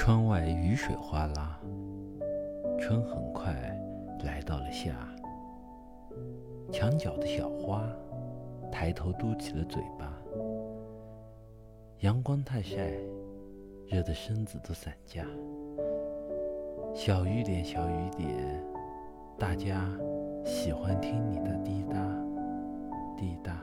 窗外雨水哗啦，春很快来到了夏。墙角的小花抬头嘟起了嘴巴，阳光太晒，热得身子都散架。小雨点，小雨点，大家喜欢听你的滴答滴答。